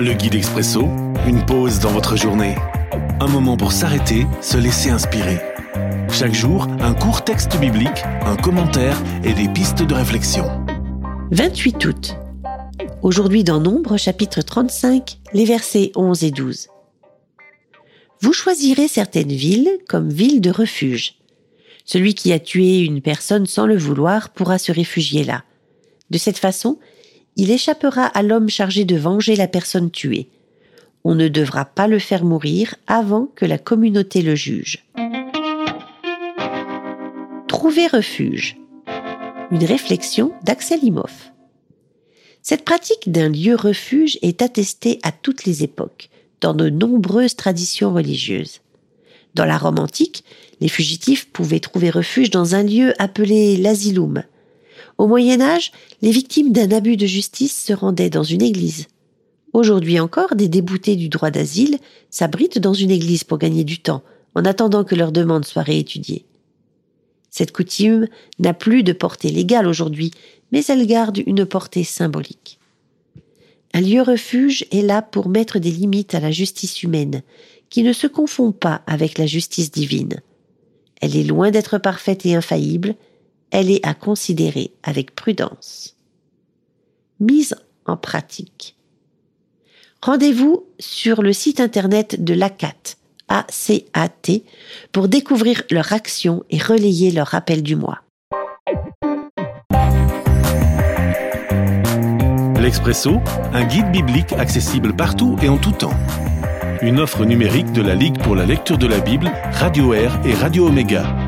Le guide expresso, une pause dans votre journée. Un moment pour s'arrêter, se laisser inspirer. Chaque jour, un court texte biblique, un commentaire et des pistes de réflexion. 28 août. Aujourd'hui dans Nombre, chapitre 35, les versets 11 et 12. Vous choisirez certaines villes comme villes de refuge. Celui qui a tué une personne sans le vouloir pourra se réfugier là. De cette façon, il échappera à l'homme chargé de venger la personne tuée. On ne devra pas le faire mourir avant que la communauté le juge. Trouver refuge. Une réflexion d'Axel Imhoff. Cette pratique d'un lieu refuge est attestée à toutes les époques, dans de nombreuses traditions religieuses. Dans la Rome antique, les fugitifs pouvaient trouver refuge dans un lieu appelé l'asilum, au Moyen Âge, les victimes d'un abus de justice se rendaient dans une église. Aujourd'hui encore, des déboutés du droit d'asile s'abritent dans une église pour gagner du temps, en attendant que leur demande soit réétudiée. Cette coutume n'a plus de portée légale aujourd'hui, mais elle garde une portée symbolique. Un lieu refuge est là pour mettre des limites à la justice humaine, qui ne se confond pas avec la justice divine. Elle est loin d'être parfaite et infaillible, elle est à considérer avec prudence. Mise en pratique. Rendez-vous sur le site internet de l'ACAT, ACAT, pour découvrir leur action et relayer leur rappel du mois. L'Expresso, un guide biblique accessible partout et en tout temps. Une offre numérique de la Ligue pour la lecture de la Bible, Radio Air et Radio Omega